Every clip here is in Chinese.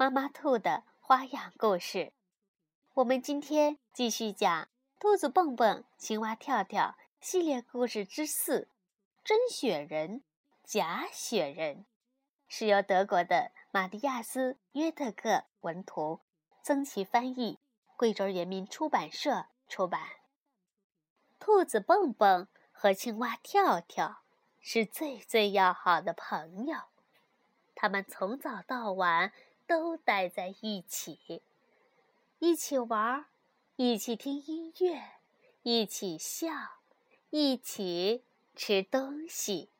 妈妈兔的花样故事，我们今天继续讲《兔子蹦蹦、青蛙跳跳》系列故事之四：真雪人、假雪人，是由德国的马蒂亚斯·约特克文图，曾琦翻译，贵州人民出版社出版。兔子蹦蹦和青蛙跳跳是最最要好的朋友，他们从早到晚。都待在一起，一起玩，一起听音乐，一起笑，一起吃东西。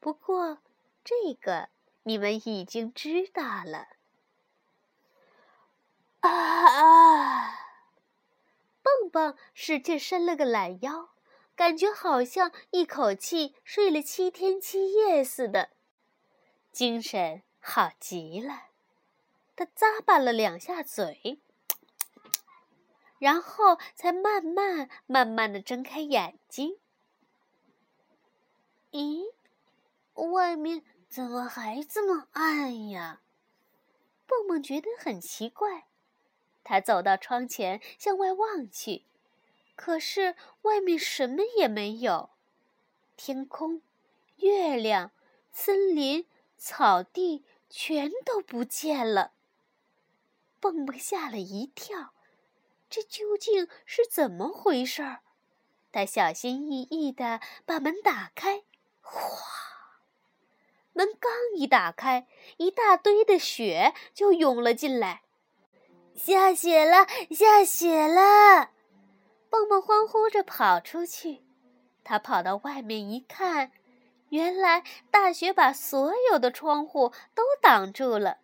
不过，这个你们已经知道了。啊！蹦蹦使劲伸了个懒腰，感觉好像一口气睡了七天七夜似的，精神好极了。他咂巴了两下嘴，然后才慢慢慢慢的睁开眼睛。咦，外面怎么还这么暗呀？蹦蹦觉得很奇怪。他走到窗前，向外望去，可是外面什么也没有，天空、月亮、森林、草地全都不见了。蹦蹦吓了一跳，这究竟是怎么回事儿？他小心翼翼地把门打开，哗！门刚一打开，一大堆的雪就涌了进来。下雪了，下雪了！蹦蹦欢呼着跑出去。他跑到外面一看，原来大雪把所有的窗户都挡住了。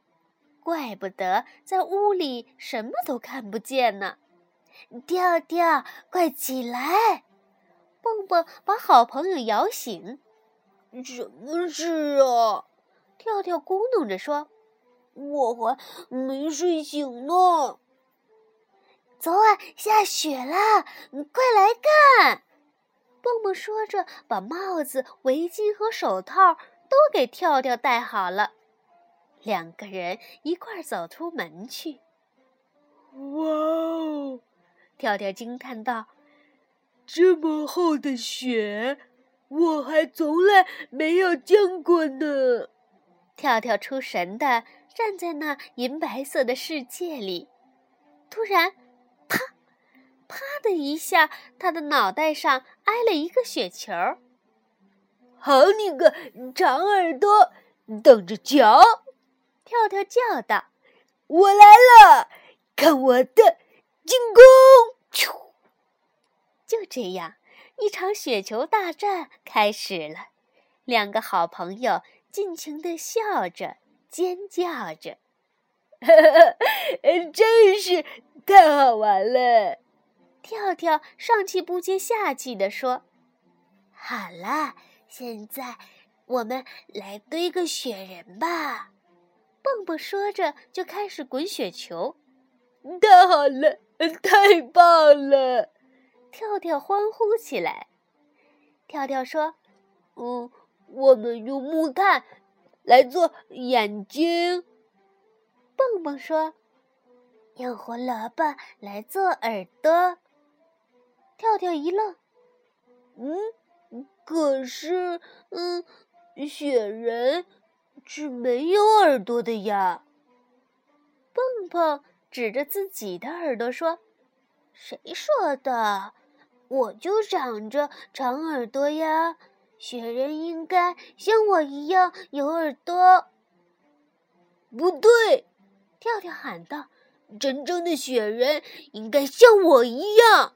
怪不得在屋里什么都看不见呢！跳跳，快起来！蹦蹦把好朋友摇醒。什么事啊？跳跳咕哝着说：“我还没睡醒呢。”昨晚下雪了，快来看！蹦蹦说着，把帽子、围巾和手套都给跳跳戴好了。两个人一块儿走出门去。哇哦！跳跳惊叹道：“这么厚的雪，我还从来没有见过呢！”跳跳出神的站在那银白色的世界里，突然，啪！啪的一下，他的脑袋上挨了一个雪球。好你个长耳朵，等着瞧！跳跳叫道：“我来了，看我的进攻！”咻！就这样，一场雪球大战开始了。两个好朋友尽情的笑着、尖叫着，真是太好玩了！跳跳上气不接下气地说：“好了，现在我们来堆个雪人吧。”蹦蹦说着，就开始滚雪球。太好了，太棒了！跳跳欢呼起来。跳跳说：“嗯，我们用木炭来做眼睛。”蹦蹦说：“用胡萝卜来做耳朵。”跳跳一愣：“嗯，可是，嗯，雪人。”是没有耳朵的呀！蹦蹦指着自己的耳朵说：“谁说的？我就长着长耳朵呀！雪人应该像我一样有耳朵。”不对，跳跳喊道：“真正的雪人应该像我一样。”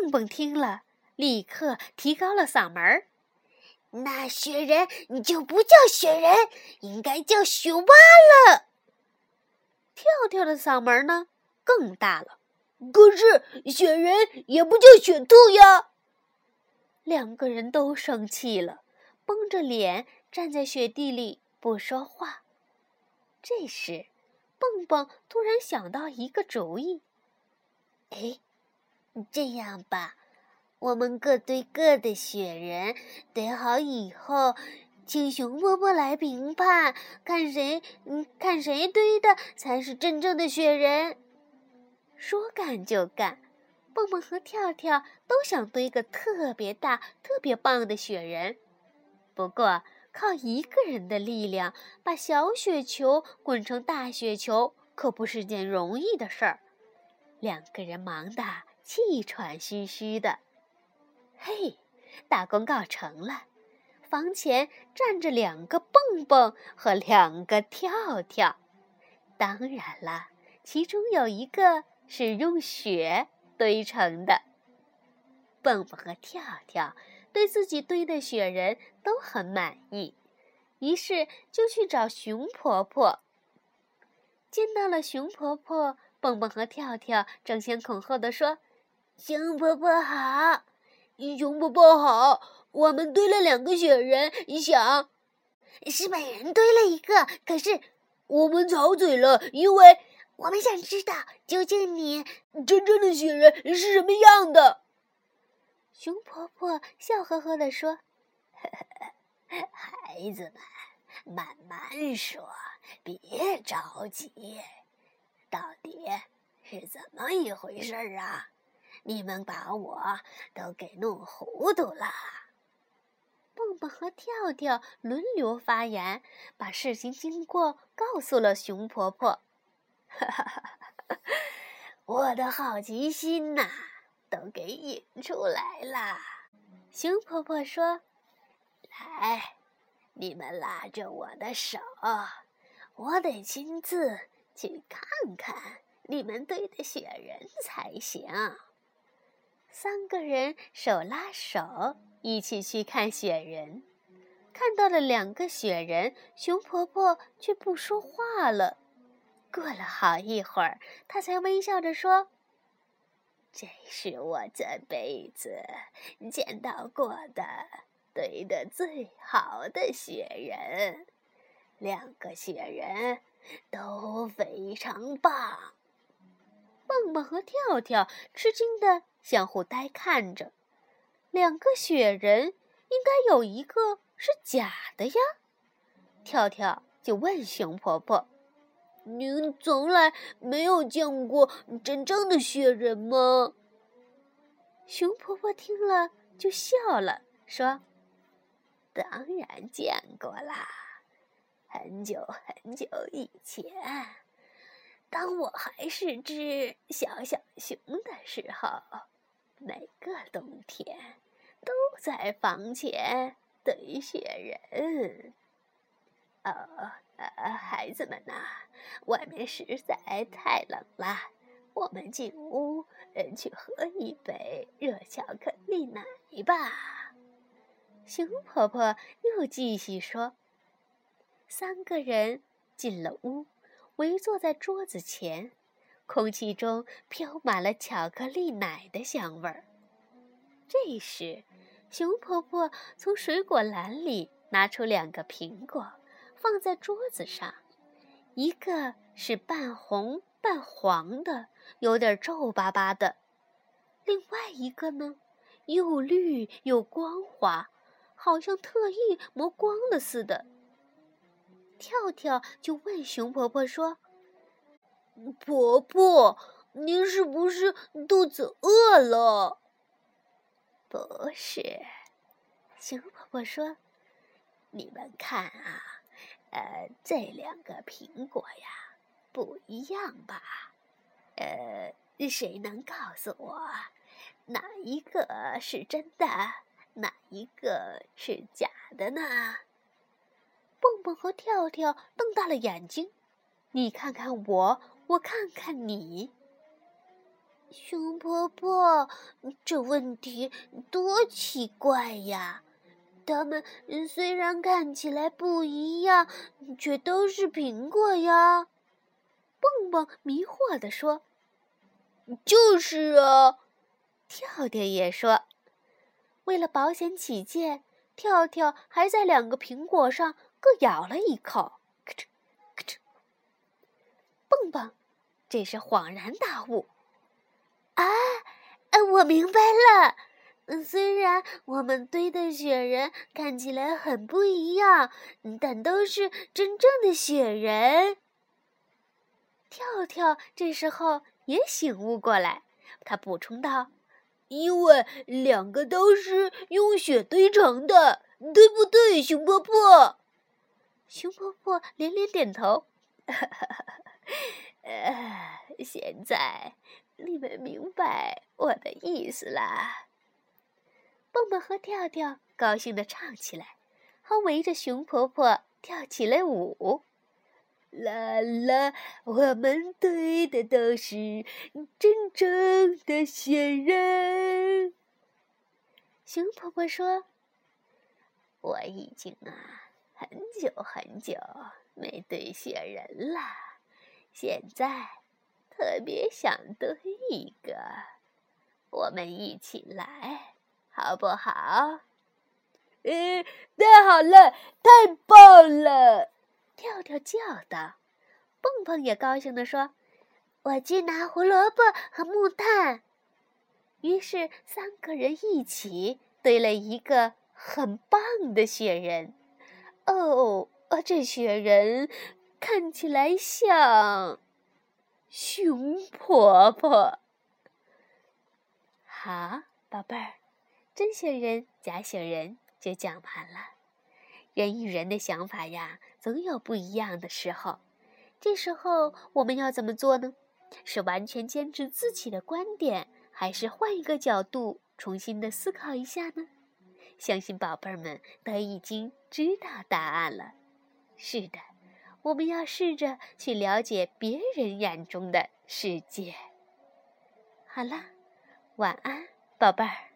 蹦蹦听了，立刻提高了嗓门儿。那雪人你就不叫雪人，应该叫雪蛙了。跳跳的嗓门呢更大了。可是雪人也不叫雪兔呀！两个人都生气了，绷着脸站在雪地里不说话。这时，蹦蹦突然想到一个主意：“哎，这样吧，我们各堆各的雪人，堆好以后，请熊伯伯来评判，看谁嗯，看谁堆的才是真正的雪人。”说干就干，蹦蹦和跳跳都想堆个特别大、特别棒的雪人。不过，靠一个人的力量把小雪球滚成大雪球，可不是件容易的事儿。两个人忙得气喘吁吁的。嘿，大功告成了！房前站着两个蹦蹦和两个跳跳。当然了，其中有一个。是用雪堆成的。蹦蹦和跳跳对自己堆的雪人都很满意，于是就去找熊婆婆。见到了熊婆婆，蹦蹦和跳跳争先恐后的说：“熊婆婆好，熊婆婆好，我们堆了两个雪人，想是本人堆了一个，可是我们吵嘴了，因为。”我们想知道，究竟你真正的雪人是什么样的？熊婆婆笑呵呵地说：“孩子们，慢慢说，别着急。到底是怎么一回事啊？你们把我都给弄糊涂了。”蹦蹦和跳跳轮流发言，把事情经过告诉了熊婆婆。哈哈哈！我的好奇心呐，都给引出来了。熊婆婆说：“来，你们拉着我的手，我得亲自去看看你们堆的雪人才行。”三个人手拉手，一起去看雪人。看到了两个雪人，熊婆婆却不说话了。过了好一会儿，她才微笑着说：“这是我这辈子见到过的堆的最好的雪人，两个雪人都非常棒。”蹦蹦和跳跳吃惊的相互呆看着，两个雪人应该有一个是假的呀。跳跳就问熊婆婆。您从来没有见过真正的雪人吗？熊婆婆听了就笑了，说：“当然见过啦，很久很久以前，当我还是只小小熊的时候，每个冬天都在房前堆雪人。”哦。呃，孩子们呐，外面实在太冷了，我们进屋，嗯，去喝一杯热巧克力奶吧。熊婆婆又继续说：“三个人进了屋，围坐在桌子前，空气中飘满了巧克力奶的香味儿。这时，熊婆婆从水果篮里拿出两个苹果。”放在桌子上，一个是半红半黄的，有点皱巴巴的；另外一个呢，又绿又光滑，好像特意磨光了似的。跳跳就问熊婆婆说：“婆婆，您是不是肚子饿了？”“不是。”熊婆婆说：“你们看啊。”呃，这两个苹果呀，不一样吧？呃，谁能告诉我，哪一个是真的，哪一个是假的呢？蹦蹦和跳跳瞪大了眼睛，你看看我，我看看你。熊婆婆，这问题多奇怪呀！它们虽然看起来不一样，却都是苹果呀。蹦蹦迷惑地说：“就是啊。”跳跳也说：“为了保险起见，跳跳还在两个苹果上各咬了一口。”咔嚓，咔嚓。蹦蹦这时恍然大悟：“啊，我明白了。”虽然我们堆的雪人看起来很不一样，但都是真正的雪人。跳跳这时候也醒悟过来，他补充道：“因为两个都是用雪堆成的，对不对，熊婆婆？”熊婆婆连连点头。呃，现在你们明白我的意思啦。蹦蹦和跳跳高兴地唱起来，还围着熊婆婆跳起了舞。啦啦，我们堆的都是真正的雪人。熊婆婆说：“我已经啊，很久很久没堆雪人了，现在特别想堆一个，我们一起来。”好不好？嗯，太好了，太棒了！跳跳叫道。蹦蹦也高兴地说：“我去拿胡萝卜和木炭。”于是三个人一起堆了一个很棒的雪人。哦，这雪人看起来像熊婆婆。好，宝贝儿。真雪人、假雪人就讲完了。人与人的想法呀，总有不一样的时候。这时候我们要怎么做呢？是完全坚持自己的观点，还是换一个角度重新的思考一下呢？相信宝贝儿们都已经知道答案了。是的，我们要试着去了解别人眼中的世界。好了，晚安，宝贝儿。